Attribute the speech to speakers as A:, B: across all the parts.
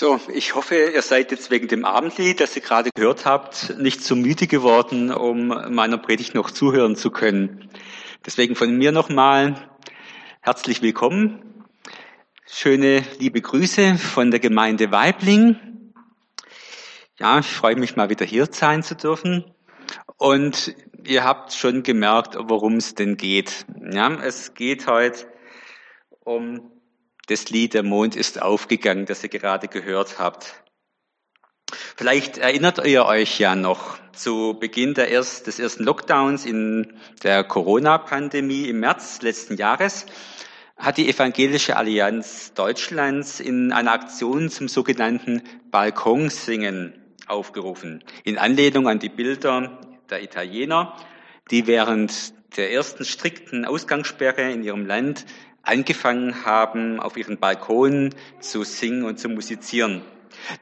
A: So, ich hoffe, ihr seid jetzt wegen dem Abendlied, das ihr gerade gehört habt, nicht zu müde geworden, um meiner Predigt noch zuhören zu können. Deswegen von mir nochmal herzlich willkommen. Schöne liebe Grüße von der Gemeinde Weibling. Ja, ich freue mich mal wieder hier sein zu dürfen. Und ihr habt schon gemerkt, worum es denn geht. Ja, es geht heute um das Lied Der Mond ist aufgegangen, das ihr gerade gehört habt. Vielleicht erinnert ihr euch ja noch zu Beginn erst, des ersten Lockdowns in der Corona-Pandemie im März letzten Jahres hat die Evangelische Allianz Deutschlands in einer Aktion zum sogenannten Balkonsingen aufgerufen, in Anlehnung an die Bilder der Italiener, die während der ersten strikten Ausgangssperre in ihrem Land angefangen haben, auf ihren Balkonen zu singen und zu musizieren.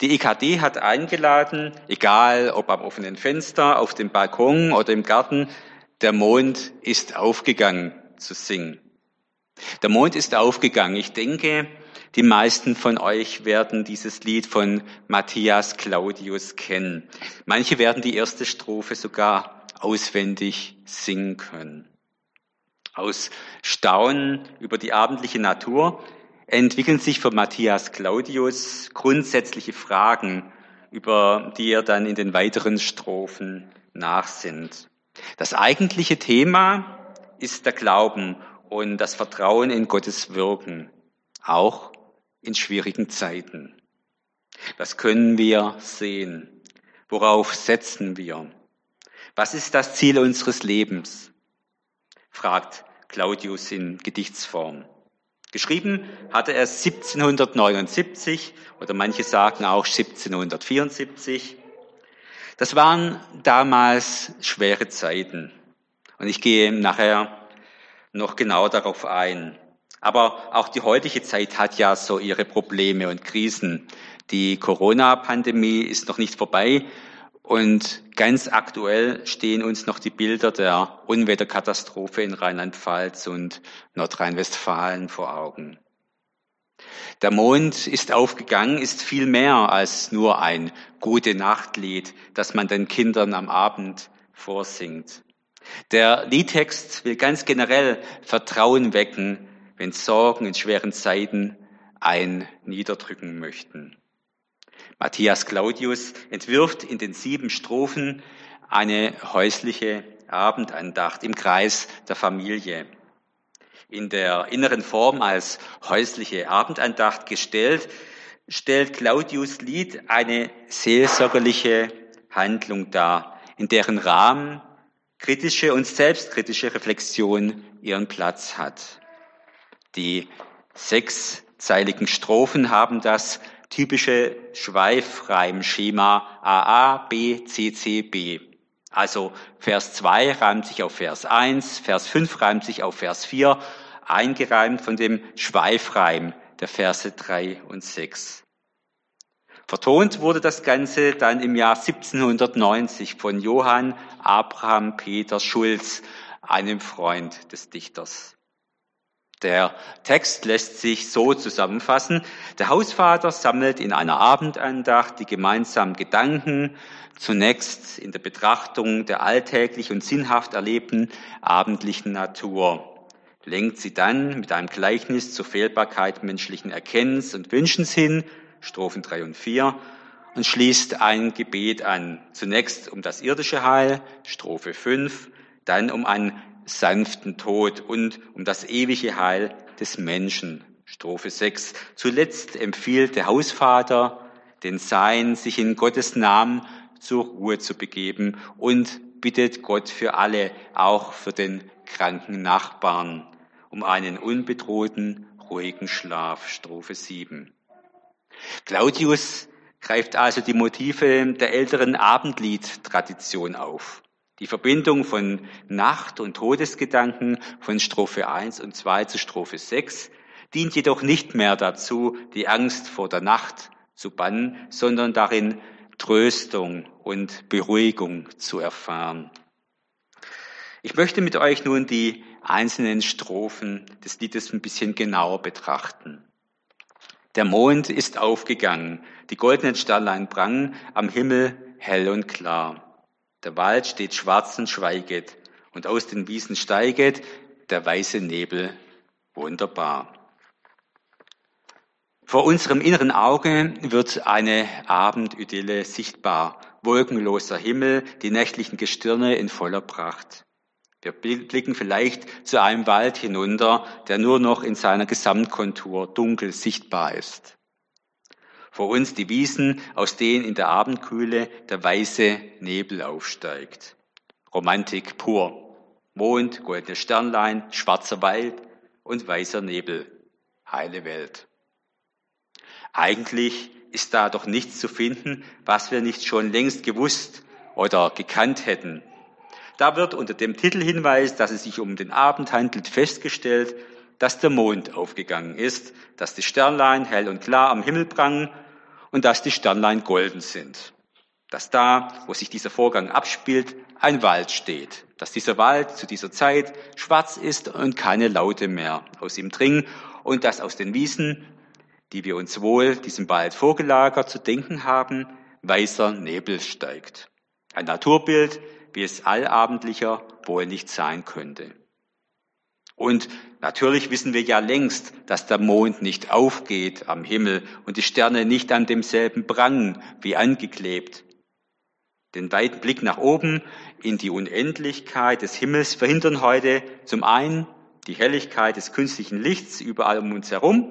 A: Die EKD hat eingeladen, egal ob am offenen Fenster, auf dem Balkon oder im Garten, der Mond ist aufgegangen zu singen. Der Mond ist aufgegangen. Ich denke, die meisten von euch werden dieses Lied von Matthias Claudius kennen. Manche werden die erste Strophe sogar auswendig singen können. Aus Staunen über die abendliche Natur entwickeln sich für Matthias Claudius grundsätzliche Fragen, über die er dann in den weiteren Strophen nachsinnt. Das eigentliche Thema ist der Glauben und das Vertrauen in Gottes Wirken, auch in schwierigen Zeiten. Was können wir sehen? Worauf setzen wir? Was ist das Ziel unseres Lebens? Fragt Claudius in Gedichtsform. Geschrieben hatte er 1779 oder manche sagen auch 1774. Das waren damals schwere Zeiten. Und ich gehe nachher noch genau darauf ein. Aber auch die heutige Zeit hat ja so ihre Probleme und Krisen. Die Corona-Pandemie ist noch nicht vorbei und ganz aktuell stehen uns noch die Bilder der Unwetterkatastrophe in Rheinland-Pfalz und Nordrhein-Westfalen vor Augen. Der Mond ist aufgegangen, ist viel mehr als nur ein gute Nachtlied, das man den Kindern am Abend vorsingt. Der Liedtext will ganz generell Vertrauen wecken, wenn Sorgen in schweren Zeiten ein niederdrücken möchten. Matthias Claudius entwirft in den sieben Strophen eine häusliche Abendandacht im Kreis der Familie. In der inneren Form als häusliche Abendandacht gestellt, stellt Claudius Lied eine seelsorgerliche Handlung dar, in deren Rahmen kritische und selbstkritische Reflexion ihren Platz hat. Die sechszeiligen Strophen haben das typische Schweifreimschema AA, B, C, C, B. Also Vers 2 reimt sich auf Vers 1, Vers 5 reimt sich auf Vers 4, eingereimt von dem Schweifreim der Verse 3 und 6. Vertont wurde das Ganze dann im Jahr 1790 von Johann Abraham Peter Schulz, einem Freund des Dichters. Der Text lässt sich so zusammenfassen. Der Hausvater sammelt in einer Abendandacht die gemeinsamen Gedanken, zunächst in der Betrachtung der alltäglich und sinnhaft erlebten abendlichen Natur, lenkt sie dann mit einem Gleichnis zur Fehlbarkeit menschlichen Erkennens und Wünschens hin, Strophen drei und vier, und schließt ein Gebet an. Zunächst um das irdische Heil, Strophe fünf, dann um ein sanften Tod und um das ewige Heil des Menschen. Strophe 6. Zuletzt empfiehlt der Hausvater den Sein, sich in Gottes Namen zur Ruhe zu begeben und bittet Gott für alle, auch für den kranken Nachbarn, um einen unbedrohten, ruhigen Schlaf. Strophe 7. Claudius greift also die Motive der älteren Abendliedtradition auf. Die Verbindung von Nacht- und Todesgedanken von Strophe 1 und 2 zu Strophe 6 dient jedoch nicht mehr dazu, die Angst vor der Nacht zu bannen, sondern darin Tröstung und Beruhigung zu erfahren. Ich möchte mit euch nun die einzelnen Strophen des Liedes ein bisschen genauer betrachten. Der Mond ist aufgegangen, die goldenen Sternlein prangen am Himmel hell und klar. Der Wald steht schwarz und schweiget, und aus den Wiesen steiget der weiße Nebel wunderbar. Vor unserem inneren Auge wird eine Abendidylle sichtbar. Wolkenloser Himmel, die nächtlichen Gestirne in voller Pracht. Wir blicken vielleicht zu einem Wald hinunter, der nur noch in seiner Gesamtkontur dunkel sichtbar ist. Vor uns die Wiesen, aus denen in der Abendkühle der weiße Nebel aufsteigt. Romantik pur. Mond, goldene Sternlein, schwarzer Wald und weißer Nebel. Heile Welt. Eigentlich ist da doch nichts zu finden, was wir nicht schon längst gewusst oder gekannt hätten. Da wird unter dem Titelhinweis, dass es sich um den Abend handelt, festgestellt, dass der Mond aufgegangen ist, dass die Sternlein hell und klar am Himmel prangen und dass die Sternlein golden sind. Dass da, wo sich dieser Vorgang abspielt, ein Wald steht. Dass dieser Wald zu dieser Zeit schwarz ist und keine Laute mehr aus ihm dringen und dass aus den Wiesen die wir uns wohl diesem bald vorgelagert zu denken haben, weißer Nebel steigt. Ein Naturbild, wie es allabendlicher wohl nicht sein könnte. Und natürlich wissen wir ja längst, dass der Mond nicht aufgeht am Himmel und die Sterne nicht an demselben prangen wie angeklebt. Den weiten Blick nach oben in die Unendlichkeit des Himmels verhindern heute zum einen die Helligkeit des künstlichen Lichts überall um uns herum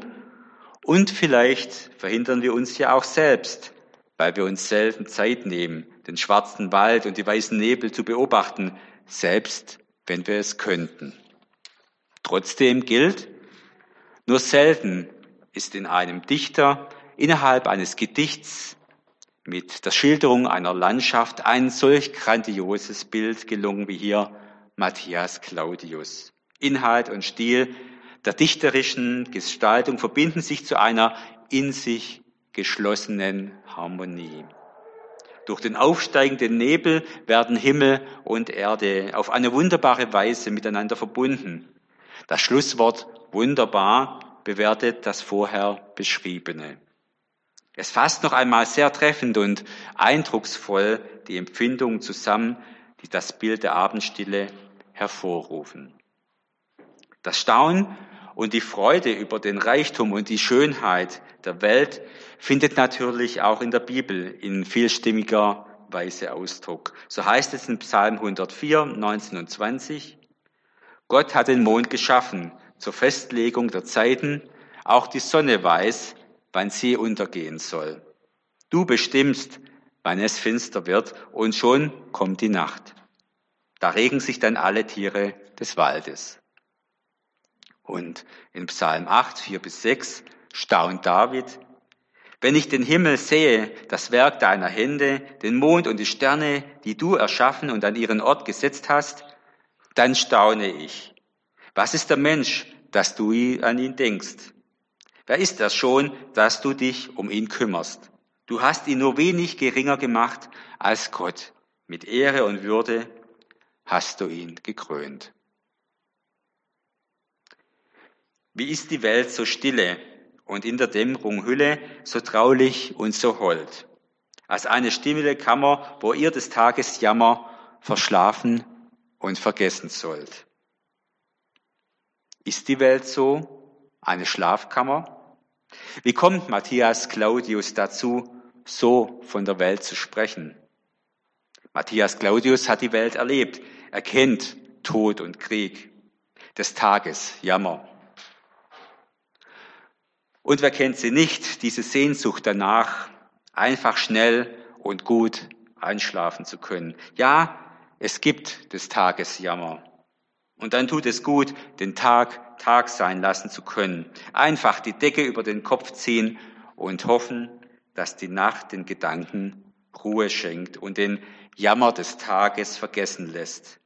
A: und vielleicht verhindern wir uns ja auch selbst, weil wir uns selten Zeit nehmen, den schwarzen Wald und die weißen Nebel zu beobachten, selbst wenn wir es könnten. Trotzdem gilt, nur selten ist in einem Dichter innerhalb eines Gedichts mit der Schilderung einer Landschaft ein solch grandioses Bild gelungen wie hier Matthias Claudius. Inhalt und Stil der dichterischen Gestaltung verbinden sich zu einer in sich geschlossenen Harmonie. Durch den aufsteigenden Nebel werden Himmel und Erde auf eine wunderbare Weise miteinander verbunden. Das Schlusswort wunderbar bewertet das vorher beschriebene. Es fasst noch einmal sehr treffend und eindrucksvoll die Empfindungen zusammen, die das Bild der Abendstille hervorrufen. Das Staunen und die Freude über den Reichtum und die Schönheit der Welt findet natürlich auch in der Bibel in vielstimmiger Weise Ausdruck. So heißt es in Psalm 104, 19 und 20. Gott hat den Mond geschaffen zur Festlegung der Zeiten. Auch die Sonne weiß, wann sie untergehen soll. Du bestimmst, wann es finster wird und schon kommt die Nacht. Da regen sich dann alle Tiere des Waldes. Und in Psalm 8, 4 bis 6 staunt David, wenn ich den Himmel sehe, das Werk deiner Hände, den Mond und die Sterne, die du erschaffen und an ihren Ort gesetzt hast, dann staune ich. Was ist der Mensch, dass du an ihn denkst? Wer ist er schon, dass du dich um ihn kümmerst? Du hast ihn nur wenig geringer gemacht als Gott. Mit Ehre und Würde hast du ihn gekrönt. Wie ist die Welt so stille und in der Dämmerung Hülle, so traulich und so hold? Als eine stille Kammer, wo ihr des Tages Jammer verschlafen und vergessen sollt. Ist die Welt so? Eine Schlafkammer? Wie kommt Matthias Claudius dazu, so von der Welt zu sprechen? Matthias Claudius hat die Welt erlebt. Er kennt Tod und Krieg, des Tages Jammer. Und wer kennt sie nicht, diese Sehnsucht danach, einfach schnell und gut einschlafen zu können. Ja, es gibt des Tages Jammer. Und dann tut es gut, den Tag Tag sein lassen zu können. Einfach die Decke über den Kopf ziehen und hoffen, dass die Nacht den Gedanken Ruhe schenkt und den Jammer des Tages vergessen lässt.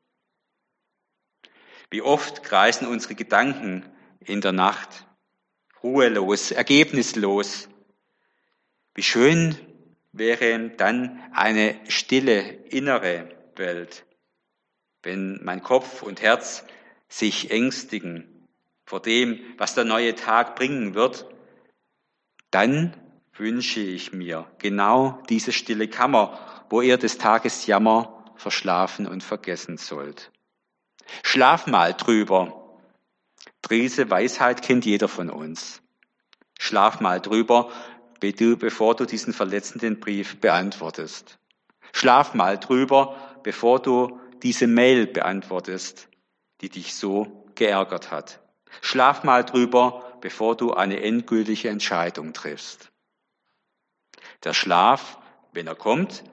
A: Wie oft kreisen unsere Gedanken in der Nacht ruhelos, ergebnislos. Wie schön wäre dann eine stille innere Welt, wenn mein Kopf und Herz sich ängstigen vor dem, was der neue Tag bringen wird, Dann wünsche ich mir genau diese stille Kammer, wo ihr des Tages Jammer verschlafen und vergessen sollt. Schlaf mal drüber. Diese Weisheit kennt jeder von uns. Schlaf mal drüber, bevor du diesen verletzenden Brief beantwortest. Schlaf mal drüber, bevor du diese Mail beantwortest, die dich so geärgert hat. Schlaf mal drüber, bevor du eine endgültige Entscheidung triffst. Der Schlaf, wenn er kommt,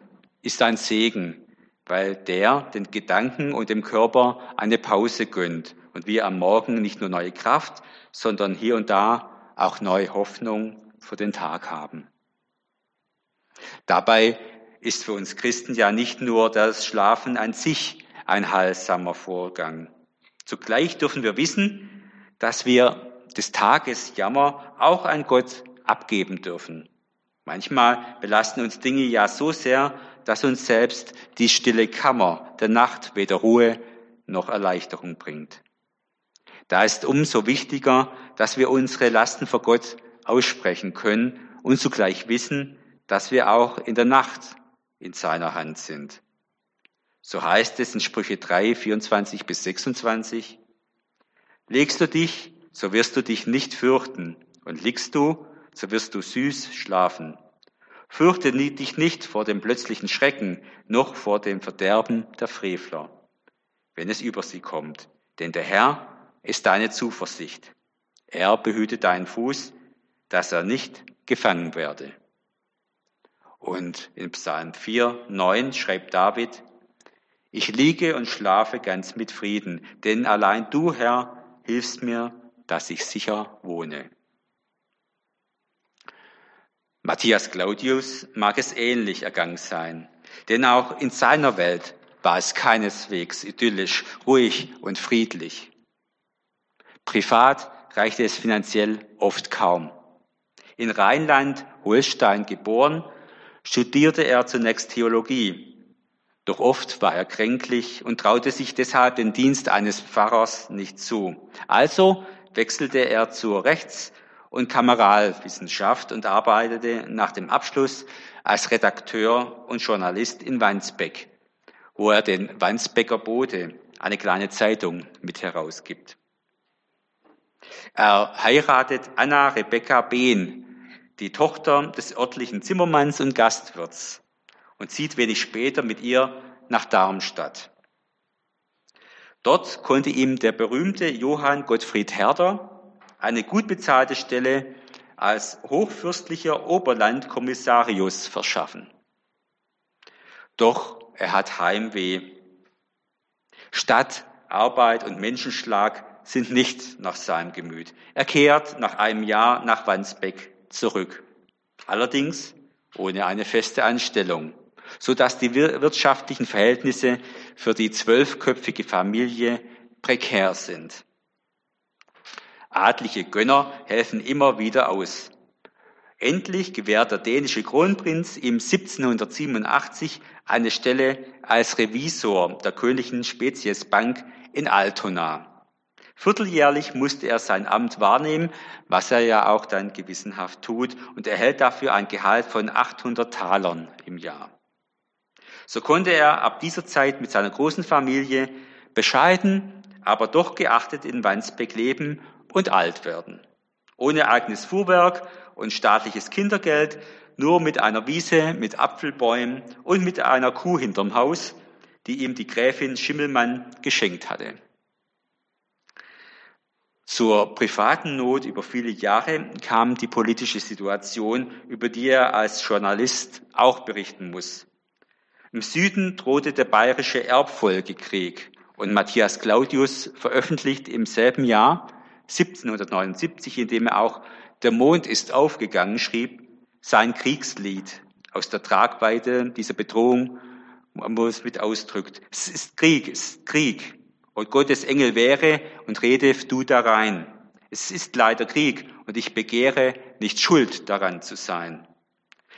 A: ist ein Segen, weil der den Gedanken und dem Körper eine Pause gönnt und wir am Morgen nicht nur neue Kraft, sondern hier und da auch neue Hoffnung für den Tag haben. Dabei ist für uns Christen ja nicht nur das Schlafen an sich ein heilsamer Vorgang. Zugleich dürfen wir wissen, dass wir des Tages Jammer auch an Gott abgeben dürfen. Manchmal belasten uns Dinge ja so sehr, dass uns selbst die stille Kammer der Nacht weder Ruhe noch Erleichterung bringt. Da ist umso wichtiger, dass wir unsere Lasten vor Gott aussprechen können und zugleich wissen, dass wir auch in der Nacht in seiner Hand sind. So heißt es in Sprüche 3, 24 bis 26. Legst du dich, so wirst du dich nicht fürchten, und liegst du, so wirst du süß schlafen. Fürchte dich nicht vor dem plötzlichen Schrecken, noch vor dem Verderben der Frevler, wenn es über sie kommt. Denn der Herr ist deine Zuversicht. Er behütet deinen Fuß, dass er nicht gefangen werde. Und in Psalm 4, 9 schreibt David, ich liege und schlafe ganz mit Frieden, denn allein du, Herr, hilfst mir, dass ich sicher wohne. Matthias Claudius mag es ähnlich ergangen sein, denn auch in seiner Welt war es keineswegs idyllisch, ruhig und friedlich. Privat reichte es finanziell oft kaum. In Rheinland-Holstein geboren, studierte er zunächst Theologie. Doch oft war er kränklich und traute sich deshalb den Dienst eines Pfarrers nicht zu. Also wechselte er zur Rechts- und Kameralwissenschaft und arbeitete nach dem Abschluss als Redakteur und Journalist in Wandsbeck, wo er den Wandsbecker Bote, eine kleine Zeitung, mit herausgibt. Er heiratet Anna Rebecca Behn, die Tochter des örtlichen Zimmermanns und Gastwirts, und zieht wenig später mit ihr nach Darmstadt. Dort konnte ihm der berühmte Johann Gottfried Herder eine gut bezahlte Stelle als hochfürstlicher Oberlandkommissarius verschaffen. Doch er hat Heimweh. Stadt, Arbeit und Menschenschlag sind nicht nach seinem Gemüt. Er kehrt nach einem Jahr nach Wandsbeck zurück. Allerdings ohne eine feste Anstellung, so dass die wirtschaftlichen Verhältnisse für die zwölfköpfige Familie prekär sind. Adlige Gönner helfen immer wieder aus. Endlich gewährt der dänische Kronprinz ihm 1787 eine Stelle als Revisor der Königlichen Speziesbank in Altona. Vierteljährlich musste er sein Amt wahrnehmen, was er ja auch dann gewissenhaft tut, und erhält dafür ein Gehalt von 800 Talern im Jahr. So konnte er ab dieser Zeit mit seiner großen Familie bescheiden, aber doch geachtet in Wandsbeck leben und alt werden. Ohne eigenes Fuhrwerk und staatliches Kindergeld, nur mit einer Wiese mit Apfelbäumen und mit einer Kuh hinterm Haus, die ihm die Gräfin Schimmelmann geschenkt hatte. Zur privaten Not über viele Jahre kam die politische Situation, über die er als Journalist auch berichten muss. Im Süden drohte der bayerische Erbfolgekrieg und Matthias Claudius veröffentlicht im selben Jahr 1779, in dem er auch Der Mond ist aufgegangen schrieb, sein Kriegslied aus der Tragweite dieser Bedrohung, wo es mit ausdrückt. Es ist Krieg, es ist Krieg. Und Gottes Engel wäre und rede du da rein. Es ist leider Krieg und ich begehre, nicht schuld daran zu sein.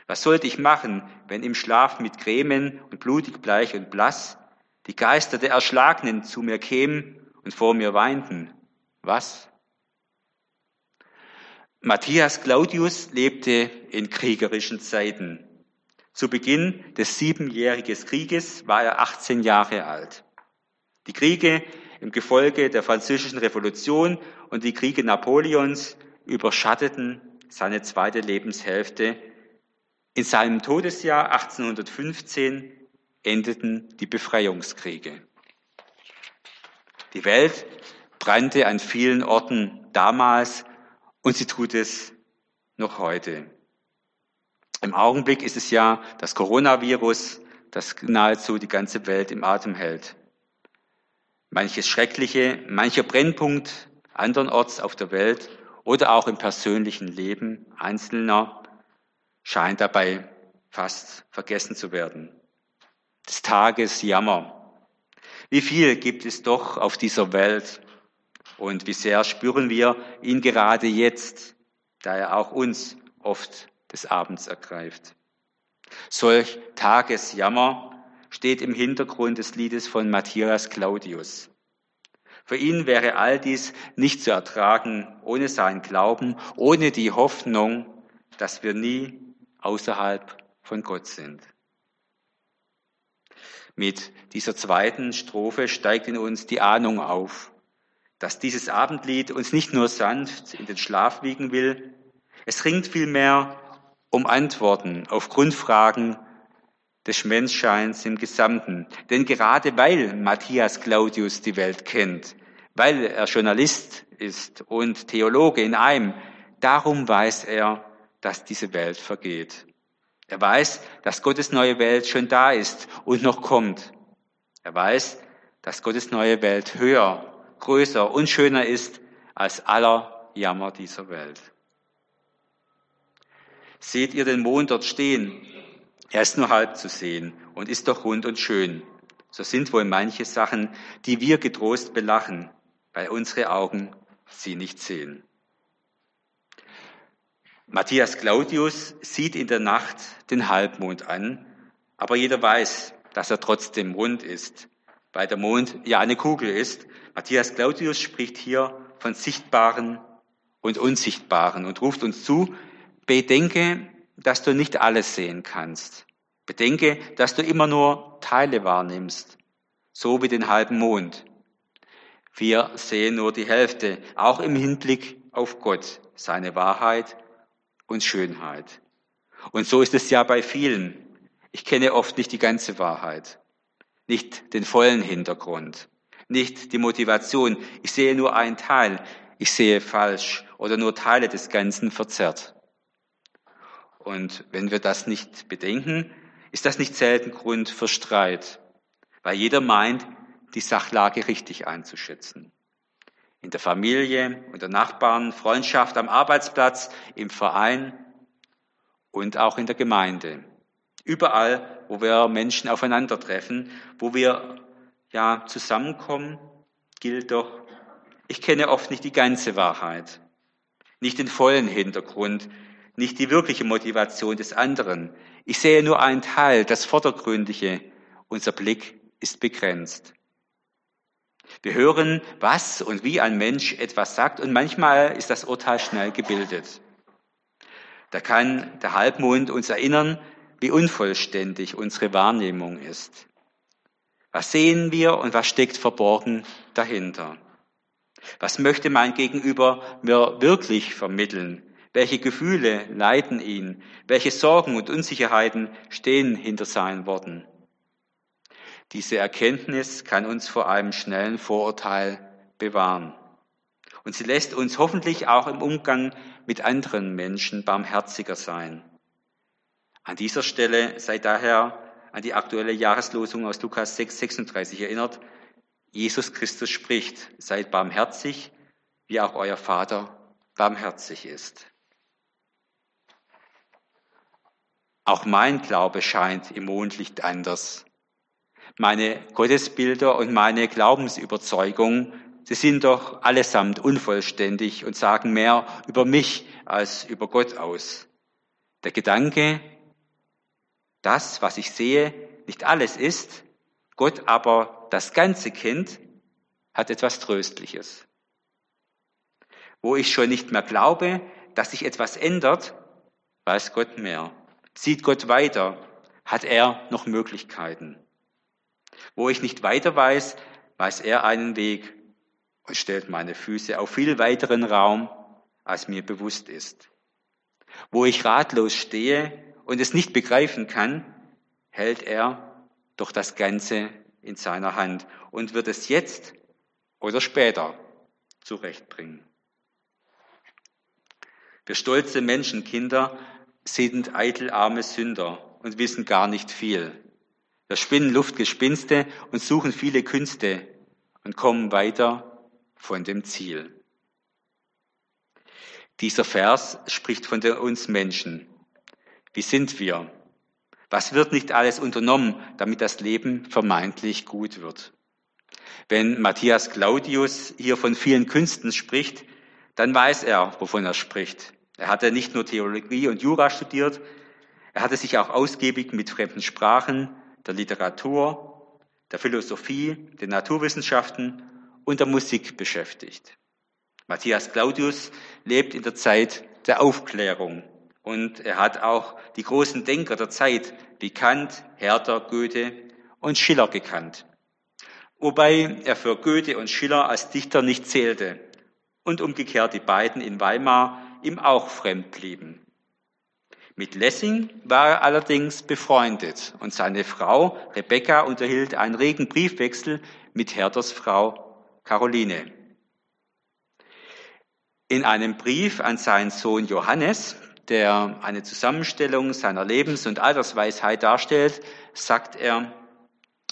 A: Was sollte ich machen, wenn im Schlaf mit Grämen und blutig bleich und blass die Geister der Erschlagenen zu mir kämen und vor mir weinten? Was? Matthias Claudius lebte in kriegerischen Zeiten. Zu Beginn des siebenjährigen Krieges war er 18 Jahre alt. Die Kriege im Gefolge der französischen Revolution und die Kriege Napoleons überschatteten seine zweite Lebenshälfte. In seinem Todesjahr 1815 endeten die Befreiungskriege. Die Welt brannte an vielen Orten damals und sie tut es noch heute. Im Augenblick ist es ja das Coronavirus, das nahezu die ganze Welt im Atem hält. Manches Schreckliche, mancher Brennpunkt andernorts auf der Welt oder auch im persönlichen Leben Einzelner scheint dabei fast vergessen zu werden. Des Tages Jammer. Wie viel gibt es doch auf dieser Welt und wie sehr spüren wir ihn gerade jetzt, da er auch uns oft des Abends ergreift. Solch Tagesjammer steht im Hintergrund des Liedes von Matthias Claudius. Für ihn wäre all dies nicht zu ertragen ohne seinen Glauben, ohne die Hoffnung, dass wir nie außerhalb von Gott sind. Mit dieser zweiten Strophe steigt in uns die Ahnung auf, dass dieses Abendlied uns nicht nur sanft in den Schlaf wiegen will, es ringt vielmehr um Antworten auf Grundfragen des Menschseins im Gesamten. Denn gerade weil Matthias Claudius die Welt kennt, weil er Journalist ist und Theologe in einem, darum weiß er, dass diese Welt vergeht. Er weiß, dass Gottes neue Welt schon da ist und noch kommt. Er weiß, dass Gottes neue Welt höher, größer und schöner ist als aller Jammer dieser Welt. Seht ihr den Mond dort stehen? Er ist nur halb zu sehen und ist doch rund und schön. So sind wohl manche Sachen, die wir getrost belachen, weil unsere Augen sie nicht sehen. Matthias Claudius sieht in der Nacht den Halbmond an, aber jeder weiß, dass er trotzdem rund ist, weil der Mond ja eine Kugel ist. Matthias Claudius spricht hier von Sichtbaren und Unsichtbaren und ruft uns zu, Bedenke, dass du nicht alles sehen kannst. Bedenke, dass du immer nur Teile wahrnimmst, so wie den halben Mond. Wir sehen nur die Hälfte, auch im Hinblick auf Gott, seine Wahrheit und Schönheit. Und so ist es ja bei vielen. Ich kenne oft nicht die ganze Wahrheit, nicht den vollen Hintergrund, nicht die Motivation. Ich sehe nur einen Teil, ich sehe falsch oder nur Teile des Ganzen verzerrt. Und wenn wir das nicht bedenken, ist das nicht selten Grund für Streit, weil jeder meint, die Sachlage richtig einzuschätzen. In der Familie, unter Nachbarn, Freundschaft am Arbeitsplatz, im Verein und auch in der Gemeinde. Überall, wo wir Menschen aufeinandertreffen, wo wir ja zusammenkommen, gilt doch, ich kenne oft nicht die ganze Wahrheit, nicht den vollen Hintergrund, nicht die wirkliche Motivation des anderen. Ich sehe nur einen Teil, das Vordergründige. Unser Blick ist begrenzt. Wir hören, was und wie ein Mensch etwas sagt und manchmal ist das Urteil schnell gebildet. Da kann der Halbmond uns erinnern, wie unvollständig unsere Wahrnehmung ist. Was sehen wir und was steckt verborgen dahinter? Was möchte mein Gegenüber mir wirklich vermitteln? Welche Gefühle leiten ihn? Welche Sorgen und Unsicherheiten stehen hinter seinen Worten? Diese Erkenntnis kann uns vor einem schnellen Vorurteil bewahren. Und sie lässt uns hoffentlich auch im Umgang mit anderen Menschen barmherziger sein. An dieser Stelle sei daher an die aktuelle Jahreslosung aus Lukas 6, 36 erinnert. Jesus Christus spricht, seid barmherzig, wie auch euer Vater barmherzig ist. Auch mein Glaube scheint im Mondlicht anders. Meine Gottesbilder und meine Glaubensüberzeugung, sie sind doch allesamt unvollständig und sagen mehr über mich als über Gott aus. Der Gedanke, das, was ich sehe, nicht alles ist, Gott aber das Ganze kennt, hat etwas Tröstliches. Wo ich schon nicht mehr glaube, dass sich etwas ändert, weiß Gott mehr. Sieht Gott weiter, hat er noch Möglichkeiten. Wo ich nicht weiter weiß, weiß er einen Weg und stellt meine Füße auf viel weiteren Raum, als mir bewusst ist. Wo ich ratlos stehe und es nicht begreifen kann, hält er doch das Ganze in seiner Hand und wird es jetzt oder später zurechtbringen. Wir stolze Menschenkinder sind eitel arme Sünder und wissen gar nicht viel. Wir spinnen Luftgespinste und suchen viele Künste und kommen weiter von dem Ziel. Dieser Vers spricht von uns Menschen. Wie sind wir? Was wird nicht alles unternommen, damit das Leben vermeintlich gut wird? Wenn Matthias Claudius hier von vielen Künsten spricht, dann weiß er, wovon er spricht. Er hatte nicht nur Theologie und Jura studiert, er hatte sich auch ausgiebig mit fremden Sprachen, der Literatur, der Philosophie, den Naturwissenschaften und der Musik beschäftigt. Matthias Claudius lebt in der Zeit der Aufklärung und er hat auch die großen Denker der Zeit wie Kant, Herder, Goethe und Schiller gekannt. Wobei er für Goethe und Schiller als Dichter nicht zählte und umgekehrt die beiden in Weimar ihm auch fremd blieben. Mit Lessing war er allerdings befreundet und seine Frau Rebecca unterhielt einen regen Briefwechsel mit Herders Frau Caroline. In einem Brief an seinen Sohn Johannes, der eine Zusammenstellung seiner Lebens- und Altersweisheit darstellt, sagt er,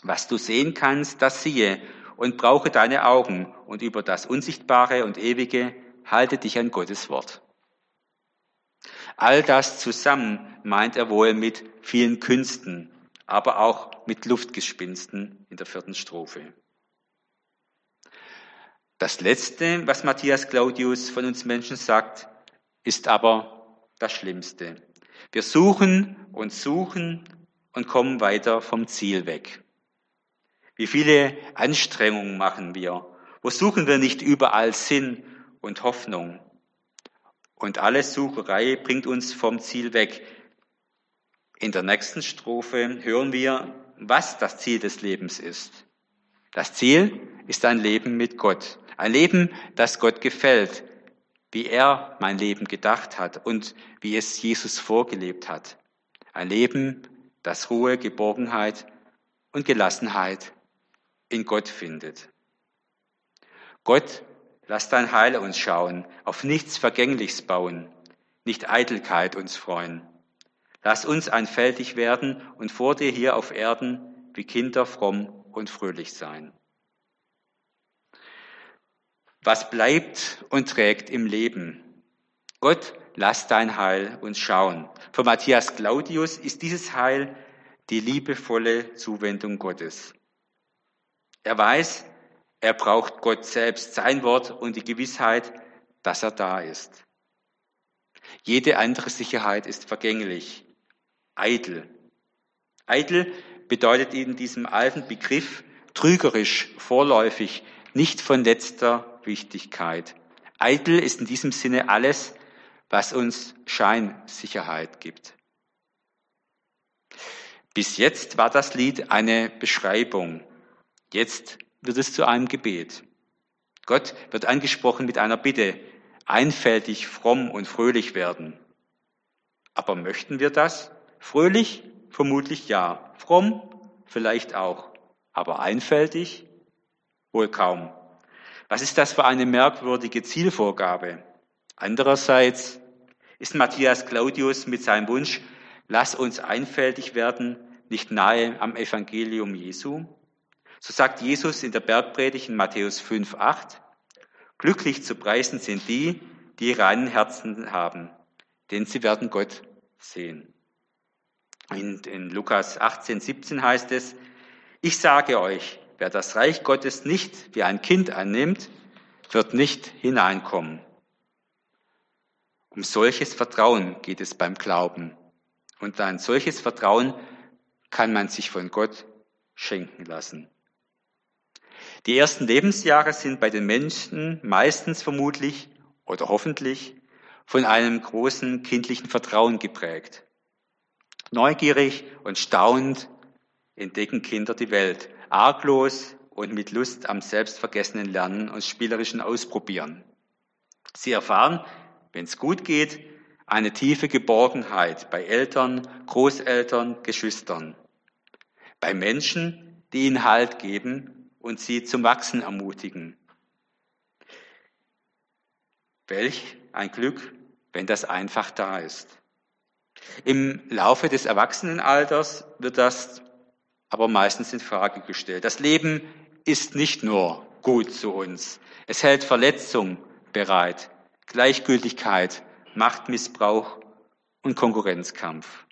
A: was du sehen kannst, das siehe und brauche deine Augen und über das Unsichtbare und Ewige halte dich an Gottes Wort. All das zusammen meint er wohl mit vielen Künsten, aber auch mit Luftgespinsten in der vierten Strophe. Das Letzte, was Matthias Claudius von uns Menschen sagt, ist aber das Schlimmste. Wir suchen und suchen und kommen weiter vom Ziel weg. Wie viele Anstrengungen machen wir? Wo suchen wir nicht überall Sinn und Hoffnung? Und alle Sucherei bringt uns vom Ziel weg. In der nächsten Strophe hören wir, was das Ziel des Lebens ist. Das Ziel ist ein Leben mit Gott. Ein Leben, das Gott gefällt, wie er mein Leben gedacht hat und wie es Jesus vorgelebt hat. Ein Leben, das Ruhe, Geborgenheit und Gelassenheit in Gott findet. Gott, lass dein Heil uns schauen, auf nichts Vergängliches bauen, nicht Eitelkeit uns freuen. Lass uns einfältig werden und vor dir hier auf Erden wie Kinder fromm und fröhlich sein. Was bleibt und trägt im Leben? Gott, lass dein Heil uns schauen. Für Matthias Claudius ist dieses Heil die liebevolle Zuwendung Gottes. Er weiß, er braucht Gott selbst, sein Wort und die Gewissheit, dass er da ist. Jede andere Sicherheit ist vergänglich, eitel. Eitel bedeutet in diesem alten Begriff trügerisch, vorläufig, nicht von letzter Wichtigkeit. Eitel ist in diesem Sinne alles, was uns Scheinsicherheit gibt. Bis jetzt war das Lied eine Beschreibung. Jetzt wird es zu einem Gebet. Gott wird angesprochen mit einer Bitte, einfältig, fromm und fröhlich werden. Aber möchten wir das? Fröhlich? Vermutlich ja. Fromm? Vielleicht auch. Aber einfältig? Wohl kaum. Was ist das für eine merkwürdige Zielvorgabe? Andererseits ist Matthias Claudius mit seinem Wunsch, lass uns einfältig werden, nicht nahe am Evangelium Jesu? So sagt Jesus in der Bergpredigt in Matthäus 5, 8, glücklich zu preisen sind die, die reinen Herzen haben, denn sie werden Gott sehen. Und in Lukas 18, 17 heißt es, ich sage euch, Wer das Reich Gottes nicht wie ein Kind annimmt, wird nicht hineinkommen. Um solches Vertrauen geht es beim Glauben. Und ein solches Vertrauen kann man sich von Gott schenken lassen. Die ersten Lebensjahre sind bei den Menschen meistens vermutlich oder hoffentlich von einem großen kindlichen Vertrauen geprägt. Neugierig und staunend entdecken Kinder die Welt, arglos und mit Lust am selbstvergessenen Lernen und spielerischen Ausprobieren. Sie erfahren, wenn es gut geht, eine tiefe Geborgenheit bei Eltern, Großeltern, Geschwistern, bei Menschen, die ihnen Halt geben und sie zum Wachsen ermutigen. Welch ein Glück, wenn das einfach da ist. Im Laufe des Erwachsenenalters wird das aber meistens in Frage gestellt. Das Leben ist nicht nur gut zu uns. Es hält Verletzung bereit, Gleichgültigkeit, Machtmissbrauch und Konkurrenzkampf.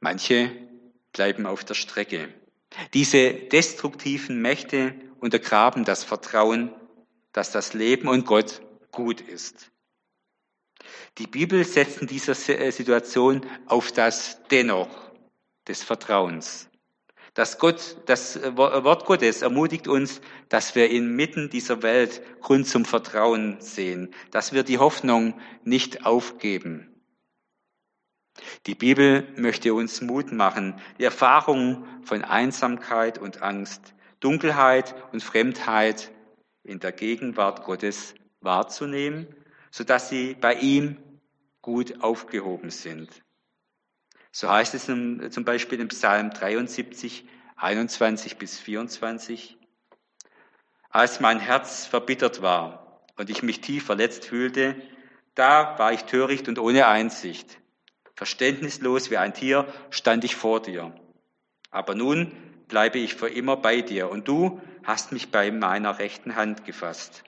A: Manche bleiben auf der Strecke. Diese destruktiven Mächte untergraben das Vertrauen, dass das Leben und Gott gut ist. Die Bibel setzt in dieser Situation auf das Dennoch des Vertrauens. Das, Gott, das Wort Gottes ermutigt uns, dass wir inmitten dieser Welt Grund zum Vertrauen sehen, dass wir die Hoffnung nicht aufgeben. Die Bibel möchte uns Mut machen, die Erfahrung von Einsamkeit und Angst, Dunkelheit und Fremdheit in der Gegenwart Gottes wahrzunehmen, sodass sie bei ihm gut aufgehoben sind. So heißt es zum Beispiel im Psalm 73, 21 bis 24. Als mein Herz verbittert war und ich mich tief verletzt fühlte, da war ich töricht und ohne Einsicht. Verständnislos wie ein Tier stand ich vor dir. Aber nun bleibe ich für immer bei dir und du hast mich bei meiner rechten Hand gefasst.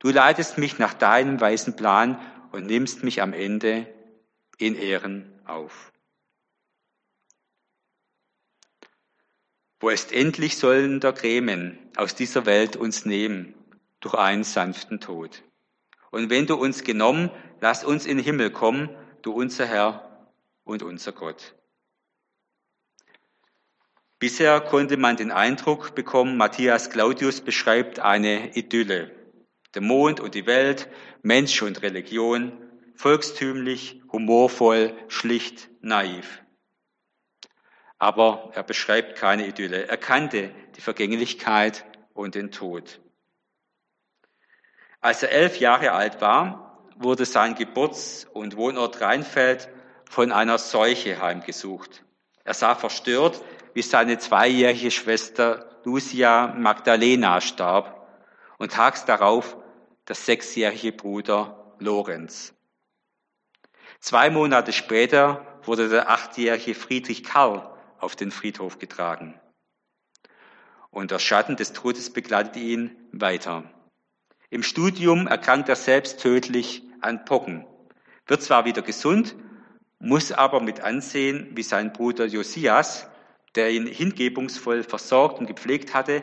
A: Du leitest mich nach deinem weisen Plan und nimmst mich am Ende in Ehren auf. Wo ist endlich sollen der Grämen aus dieser Welt uns nehmen durch einen sanften Tod? Und wenn du uns genommen, lass uns in den Himmel kommen, du unser Herr und unser Gott. Bisher konnte man den Eindruck bekommen, Matthias Claudius beschreibt eine Idylle. Der Mond und die Welt, Mensch und Religion, volkstümlich, humorvoll, schlicht, naiv aber er beschreibt keine Idylle. Er kannte die Vergänglichkeit und den Tod. Als er elf Jahre alt war, wurde sein Geburts- und Wohnort Rheinfeld von einer Seuche heimgesucht. Er sah verstört, wie seine zweijährige Schwester Lucia Magdalena starb und tags darauf der sechsjährige Bruder Lorenz. Zwei Monate später wurde der achtjährige Friedrich Karl auf den Friedhof getragen. Und der Schatten des Todes begleitete ihn weiter. Im Studium erkrankt er selbst tödlich an Pocken, wird zwar wieder gesund, muss aber mit ansehen, wie sein Bruder Josias, der ihn hingebungsvoll versorgt und gepflegt hatte,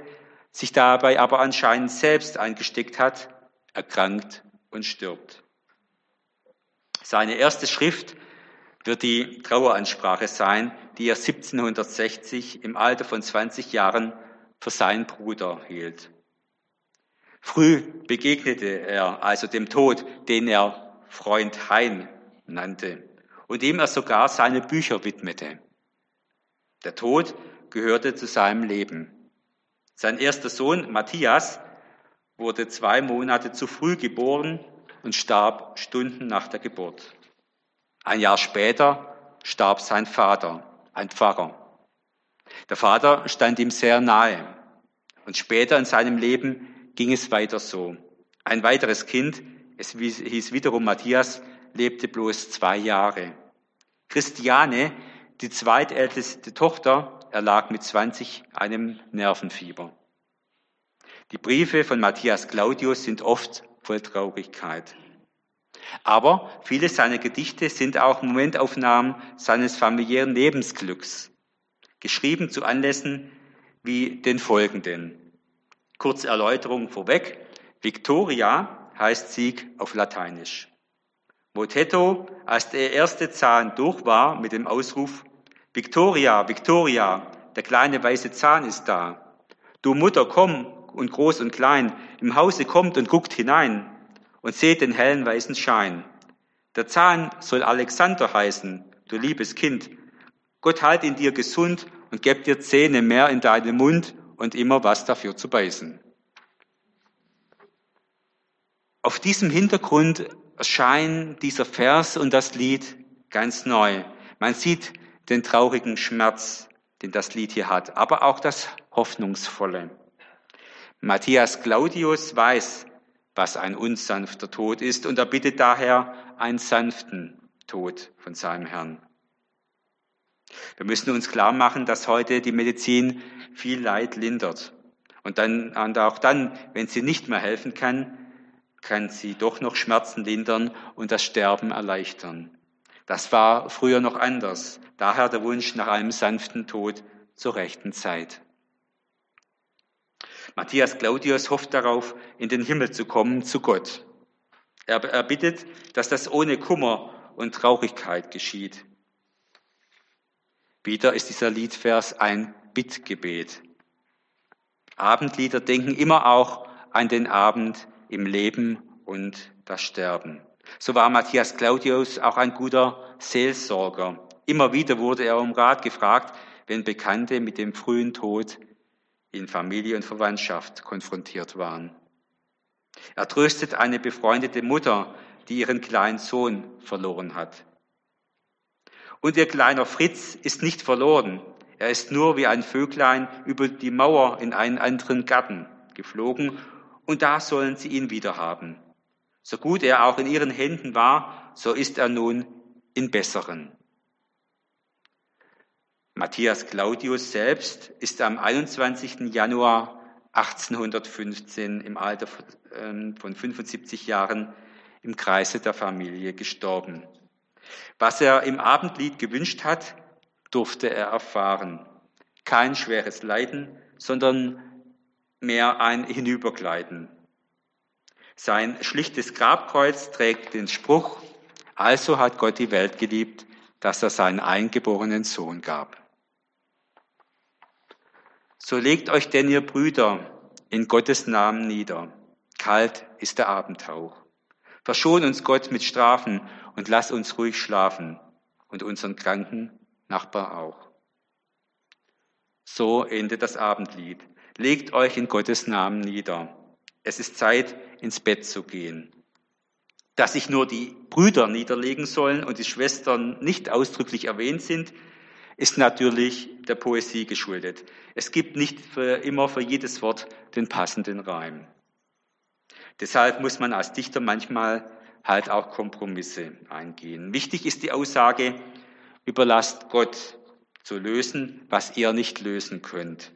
A: sich dabei aber anscheinend selbst eingesteckt hat, erkrankt und stirbt. Seine erste Schrift wird die Traueransprache sein, die er 1760 im Alter von 20 Jahren für seinen Bruder hielt. Früh begegnete er also dem Tod, den er Freund Hein nannte und dem er sogar seine Bücher widmete. Der Tod gehörte zu seinem Leben. Sein erster Sohn Matthias wurde zwei Monate zu früh geboren und starb Stunden nach der Geburt. Ein Jahr später starb sein Vater, ein Pfarrer. Der Vater stand ihm sehr nahe. Und später in seinem Leben ging es weiter so. Ein weiteres Kind, es hieß wiederum Matthias, lebte bloß zwei Jahre. Christiane, die zweitälteste Tochter, erlag mit 20 einem Nervenfieber. Die Briefe von Matthias Claudius sind oft voll Traurigkeit. Aber viele seiner Gedichte sind auch Momentaufnahmen seines familiären Lebensglücks, geschrieben zu Anlässen wie den folgenden. Kurze Erläuterung vorweg. Victoria heißt Sieg auf Lateinisch. Motetto, als der erste Zahn durch war mit dem Ausruf Victoria, Victoria, der kleine weiße Zahn ist da. Du Mutter, komm und groß und klein, im Hause kommt und guckt hinein und seht den hellen weißen Schein. Der Zahn soll Alexander heißen, du liebes Kind. Gott halt in dir gesund und gebt dir Zähne mehr in deinem Mund und immer was dafür zu beißen. Auf diesem Hintergrund erscheinen dieser Vers und das Lied ganz neu. Man sieht den traurigen Schmerz, den das Lied hier hat, aber auch das Hoffnungsvolle. Matthias Claudius weiß, was ein unsanfter Tod ist und er bittet daher einen sanften Tod von seinem Herrn. Wir müssen uns klar machen, dass heute die Medizin viel Leid lindert. Und dann, und auch dann, wenn sie nicht mehr helfen kann, kann sie doch noch Schmerzen lindern und das Sterben erleichtern. Das war früher noch anders. Daher der Wunsch nach einem sanften Tod zur rechten Zeit. Matthias Claudius hofft darauf, in den Himmel zu kommen, zu Gott. Er, er bittet, dass das ohne Kummer und Traurigkeit geschieht. Wieder ist dieser Liedvers ein Bittgebet. Abendlieder denken immer auch an den Abend im Leben und das Sterben. So war Matthias Claudius auch ein guter Seelsorger. Immer wieder wurde er um Rat gefragt, wenn Bekannte mit dem frühen Tod in Familie und Verwandtschaft konfrontiert waren. Er tröstet eine befreundete Mutter, die ihren kleinen Sohn verloren hat. Und ihr kleiner Fritz ist nicht verloren. Er ist nur wie ein Vöglein über die Mauer in einen anderen Garten geflogen und da sollen sie ihn wieder haben. So gut er auch in ihren Händen war, so ist er nun in besseren. Matthias Claudius selbst ist am 21. Januar 1815 im Alter von 75 ähm, Jahren im Kreise der Familie gestorben. Was er im Abendlied gewünscht hat, durfte er erfahren. Kein schweres Leiden, sondern mehr ein Hinübergleiten. Sein schlichtes Grabkreuz trägt den Spruch, also hat Gott die Welt geliebt, dass er seinen eingeborenen Sohn gab. So legt euch denn ihr Brüder in Gottes Namen nieder. Kalt ist der Abendhauch. Verschon uns Gott mit Strafen und lass uns ruhig schlafen und unseren kranken Nachbar auch. So endet das Abendlied. Legt euch in Gottes Namen nieder. Es ist Zeit, ins Bett zu gehen. Dass sich nur die Brüder niederlegen sollen und die Schwestern nicht ausdrücklich erwähnt sind, ist natürlich der Poesie geschuldet. Es gibt nicht für immer für jedes Wort den passenden Reim. Deshalb muss man als Dichter manchmal halt auch Kompromisse eingehen. Wichtig ist die Aussage, überlasst Gott zu lösen, was ihr nicht lösen könnt.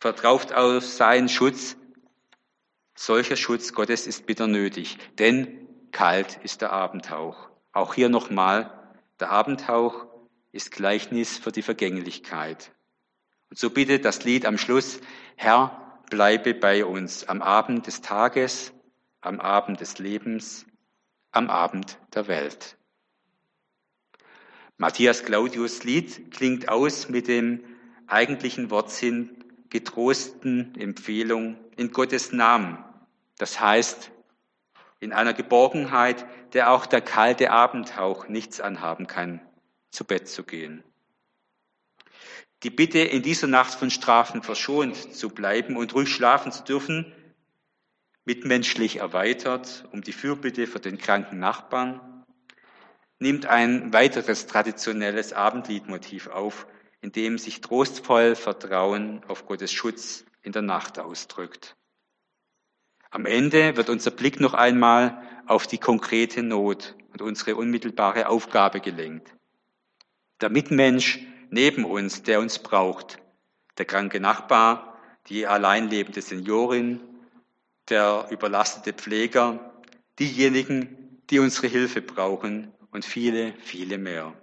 A: Vertraut auf seinen Schutz. Solcher Schutz Gottes ist bitter nötig, denn kalt ist der Abendhauch. Auch hier nochmal, der Abendhauch ist Gleichnis für die Vergänglichkeit. Und so bittet das Lied am Schluss, Herr, bleibe bei uns am Abend des Tages, am Abend des Lebens, am Abend der Welt. Matthias Claudius Lied klingt aus mit dem eigentlichen Wortsinn getrosten Empfehlung in Gottes Namen. Das heißt, in einer Geborgenheit, der auch der kalte Abendhauch nichts anhaben kann, zu Bett zu gehen. Die Bitte, in dieser Nacht von Strafen verschont zu bleiben und ruhig schlafen zu dürfen, mitmenschlich erweitert um die Fürbitte für den kranken Nachbarn, nimmt ein weiteres traditionelles Abendliedmotiv auf, in dem sich trostvoll Vertrauen auf Gottes Schutz in der Nacht ausdrückt. Am Ende wird unser Blick noch einmal auf die konkrete Not und unsere unmittelbare Aufgabe gelenkt. Der Mitmensch neben uns, der uns braucht, der kranke Nachbar, die allein lebende Seniorin, der überlastete Pfleger, diejenigen, die unsere Hilfe brauchen und viele, viele mehr.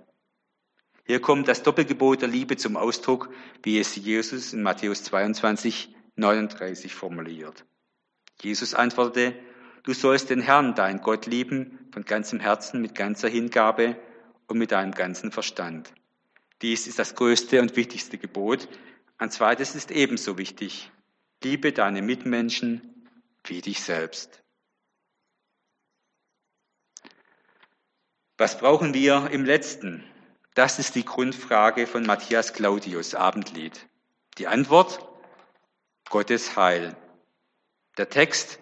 A: Hier kommt das Doppelgebot der Liebe zum Ausdruck, wie es Jesus in Matthäus 22, 39 formuliert. Jesus antwortete, du sollst den Herrn, dein Gott, lieben von ganzem Herzen, mit ganzer Hingabe und mit deinem ganzen Verstand. Dies ist das größte und wichtigste Gebot. Ein zweites ist ebenso wichtig. Liebe deine Mitmenschen wie dich selbst. Was brauchen wir im letzten? Das ist die Grundfrage von Matthias Claudius Abendlied. Die Antwort? Gottes Heil. Der Text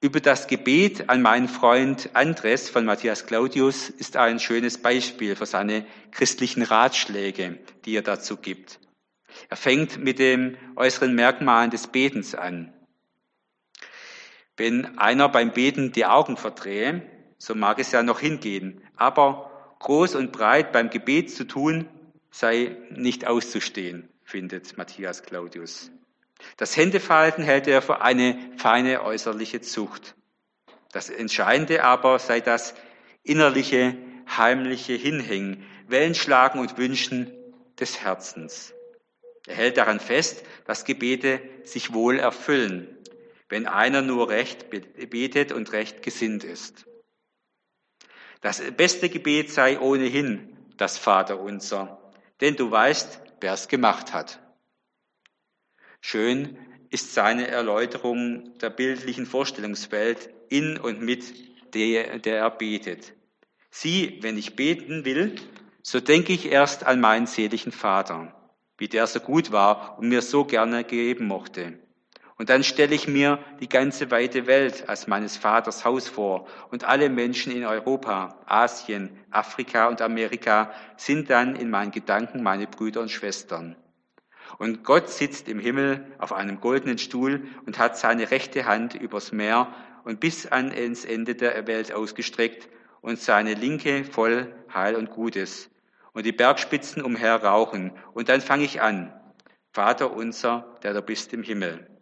A: über das Gebet an meinen Freund Andres von Matthias Claudius ist ein schönes Beispiel für seine christlichen Ratschläge, die er dazu gibt. Er fängt mit den äußeren Merkmalen des Betens an. Wenn einer beim Beten die Augen verdrehe, so mag es ja noch hingehen, aber groß und breit beim Gebet zu tun, sei nicht auszustehen, findet Matthias Claudius. Das Händefalten hält er für eine feine äußerliche Zucht. Das Entscheidende aber sei das innerliche, heimliche Hinhängen, Wellenschlagen und Wünschen des Herzens. Er hält daran fest, dass Gebete sich wohl erfüllen, wenn einer nur recht betet und recht gesinnt ist. Das beste Gebet sei ohnehin das Vaterunser, denn du weißt, wer es gemacht hat. Schön ist seine Erläuterung der bildlichen Vorstellungswelt in und mit der, der er betet. Sieh, wenn ich beten will, so denke ich erst an meinen seligen Vater, wie der so gut war und mir so gerne geben mochte. Und dann stelle ich mir die ganze weite Welt als meines Vaters Haus vor und alle Menschen in Europa, Asien, Afrika und Amerika sind dann in meinen Gedanken meine Brüder und Schwestern. Und Gott sitzt im Himmel auf einem goldenen Stuhl und hat seine rechte Hand übers Meer und bis ans Ende der Welt ausgestreckt und seine linke voll Heil und Gutes. Und die Bergspitzen umher rauchen. Und dann fange ich an. Vater unser, der du bist im Himmel.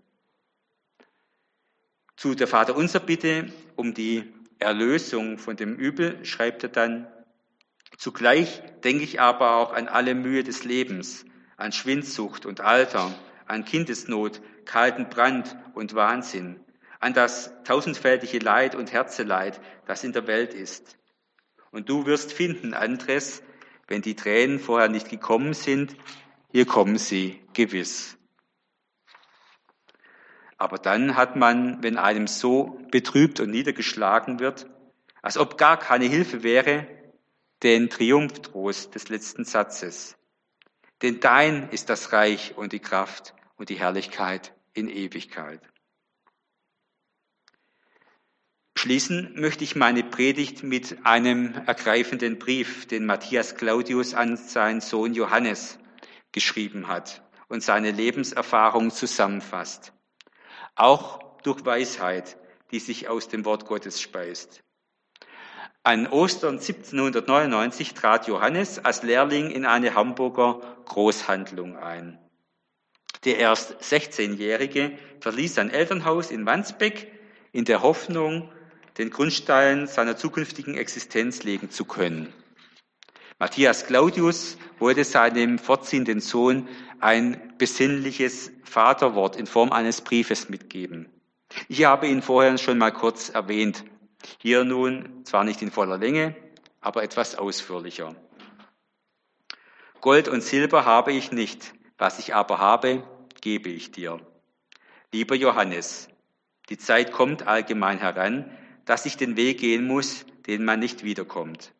A: Zu der Vater unser Bitte um die Erlösung von dem Übel schreibt er dann, zugleich denke ich aber auch an alle Mühe des Lebens, an Schwindsucht und Alter, an Kindesnot, kalten Brand und Wahnsinn, an das tausendfältige Leid und Herzeleid, das in der Welt ist. Und du wirst finden, Andres, wenn die Tränen vorher nicht gekommen sind, hier kommen sie gewiss. Aber dann hat man, wenn einem so betrübt und niedergeschlagen wird, als ob gar keine Hilfe wäre, den Triumphtrost des letzten Satzes. Denn dein ist das Reich und die Kraft und die Herrlichkeit in Ewigkeit. Schließen möchte ich meine Predigt mit einem ergreifenden Brief, den Matthias Claudius an seinen Sohn Johannes geschrieben hat und seine Lebenserfahrung zusammenfasst. Auch durch Weisheit, die sich aus dem Wort Gottes speist. An Ostern 1799 trat Johannes als Lehrling in eine Hamburger Großhandlung ein. Der erst 16-Jährige verließ sein Elternhaus in Wandsbeck in der Hoffnung, den Grundstein seiner zukünftigen Existenz legen zu können. Matthias Claudius wollte seinem fortziehenden Sohn ein besinnliches Vaterwort in Form eines Briefes mitgeben. Ich habe ihn vorher schon mal kurz erwähnt. Hier nun zwar nicht in voller Länge, aber etwas ausführlicher. Gold und Silber habe ich nicht, was ich aber habe, gebe ich dir. Lieber Johannes, die Zeit kommt allgemein heran, dass ich den Weg gehen muss, den man nicht wiederkommt.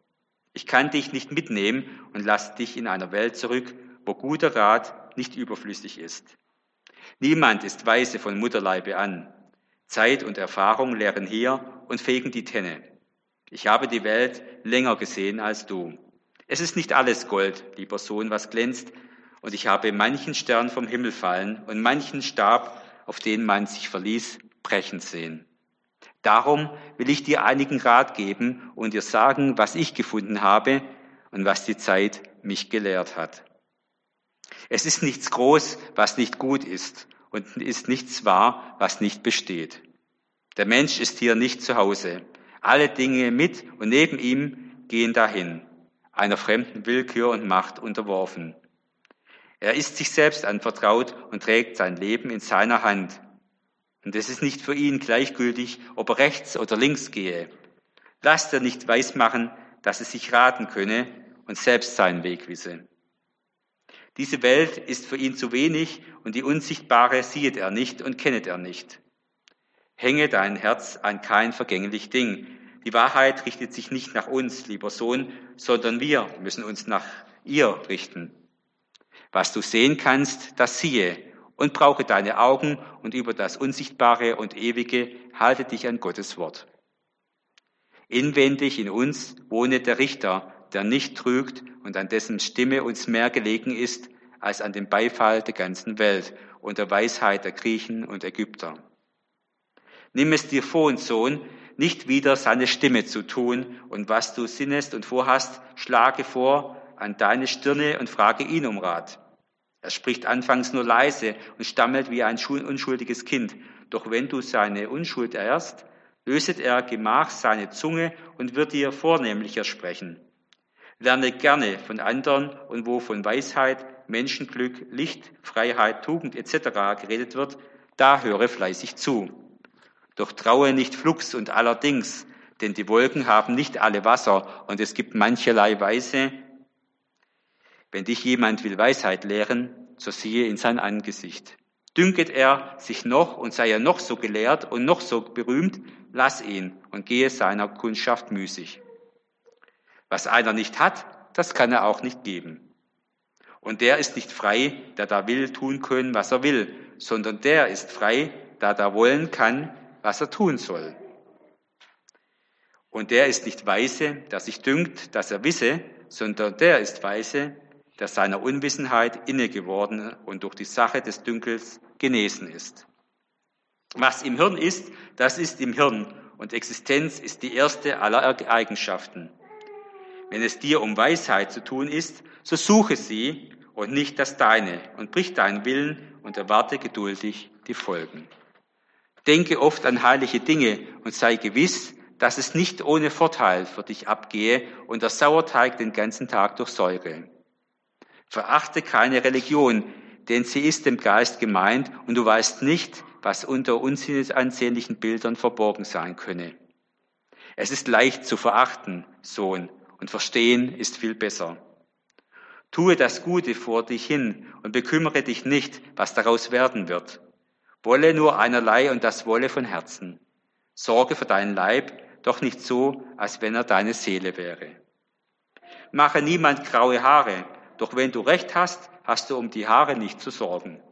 A: Ich kann dich nicht mitnehmen und lasse dich in einer Welt zurück, wo guter Rat nicht überflüssig ist. Niemand ist weise von Mutterleibe an. Zeit und Erfahrung lehren hier und fegen die Tenne. Ich habe die Welt länger gesehen als du. Es ist nicht alles Gold, lieber Sohn, was glänzt, und ich habe manchen Stern vom Himmel fallen und manchen Stab, auf den man sich verließ, brechen sehen. Darum will ich dir einigen Rat geben und dir sagen, was ich gefunden habe und was die Zeit mich gelehrt hat. Es ist nichts groß, was nicht gut ist, und ist nichts wahr, was nicht besteht. Der Mensch ist hier nicht zu Hause. Alle Dinge mit und neben ihm gehen dahin, einer fremden Willkür und Macht unterworfen. Er ist sich selbst anvertraut und trägt sein Leben in seiner Hand. Und es ist nicht für ihn gleichgültig, ob er rechts oder links gehe. Lasst er nicht weismachen, dass er sich raten könne und selbst seinen Weg wisse. Diese Welt ist für ihn zu wenig und die Unsichtbare siehet er nicht und kennet er nicht. Hänge dein Herz an kein vergänglich Ding, Die Wahrheit richtet sich nicht nach uns, lieber Sohn, sondern wir müssen uns nach ihr richten. Was du sehen kannst, das siehe und brauche deine Augen und über das Unsichtbare und Ewige halte dich an Gottes Wort. Inwendig in uns wohne der Richter, der nicht trügt und an dessen Stimme uns mehr gelegen ist als an dem Beifall der ganzen Welt und der Weisheit der Griechen und Ägypter. Nimm es dir vor, Sohn, nicht wieder seine Stimme zu tun, und was du sinnest und vorhast, schlage vor an deine Stirne und frage ihn um Rat. Er spricht anfangs nur leise und stammelt wie ein unschuldiges Kind, doch wenn du seine Unschuld ehrst, löset er gemach seine Zunge und wird dir vornehmlicher sprechen. Lerne gerne von anderen und wo von Weisheit, Menschenglück, Licht, Freiheit, Tugend etc. geredet wird, da höre fleißig zu. Doch traue nicht flugs und allerdings, denn die Wolken haben nicht alle Wasser und es gibt mancherlei Weise. Wenn dich jemand will Weisheit lehren, so siehe in sein Angesicht. Dünket er sich noch und sei er noch so gelehrt und noch so berühmt, lass ihn und gehe seiner Kundschaft müßig. Was einer nicht hat, das kann er auch nicht geben. Und der ist nicht frei, der da will tun können, was er will, sondern der ist frei, da da wollen kann, was er tun soll. Und der ist nicht weise, der sich dünkt, dass er wisse, sondern der ist weise, der seiner Unwissenheit inne geworden und durch die Sache des Dünkels genesen ist. Was im Hirn ist, das ist im Hirn und Existenz ist die erste aller Eigenschaften. Wenn es dir um Weisheit zu tun ist, so suche sie und nicht das deine und brich deinen Willen und erwarte geduldig die Folgen. Denke oft an heilige Dinge und sei gewiss, dass es nicht ohne Vorteil für dich abgehe und der Sauerteig den ganzen Tag durchsäure. Verachte keine Religion, denn sie ist dem Geist gemeint und du weißt nicht, was unter unsinnesansehnlichen Bildern verborgen sein könne. Es ist leicht zu verachten, Sohn, und verstehen ist viel besser. Tue das Gute vor dich hin und bekümmere dich nicht, was daraus werden wird. Wolle nur einerlei und das wolle von Herzen. Sorge für deinen Leib, doch nicht so, als wenn er deine Seele wäre. Mache niemand graue Haare, doch wenn du recht hast, hast du um die Haare nicht zu sorgen.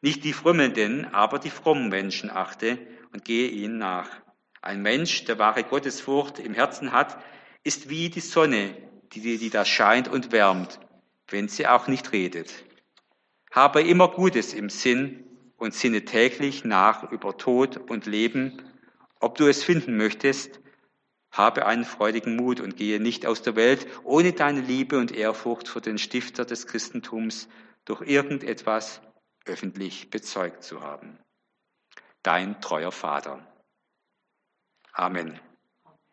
A: Nicht die Frömmelnden, aber die frommen Menschen achte und gehe ihnen nach. Ein Mensch, der wahre Gottesfurcht im Herzen hat, ist wie die Sonne, die, die da scheint und wärmt, wenn sie auch nicht redet. Habe immer Gutes im Sinn und sinne täglich nach über Tod und Leben. Ob du es finden möchtest, habe einen freudigen Mut und gehe nicht aus der Welt, ohne deine Liebe und Ehrfurcht für den Stifter des Christentums durch irgendetwas öffentlich bezeugt zu haben. Dein treuer Vater. Amen.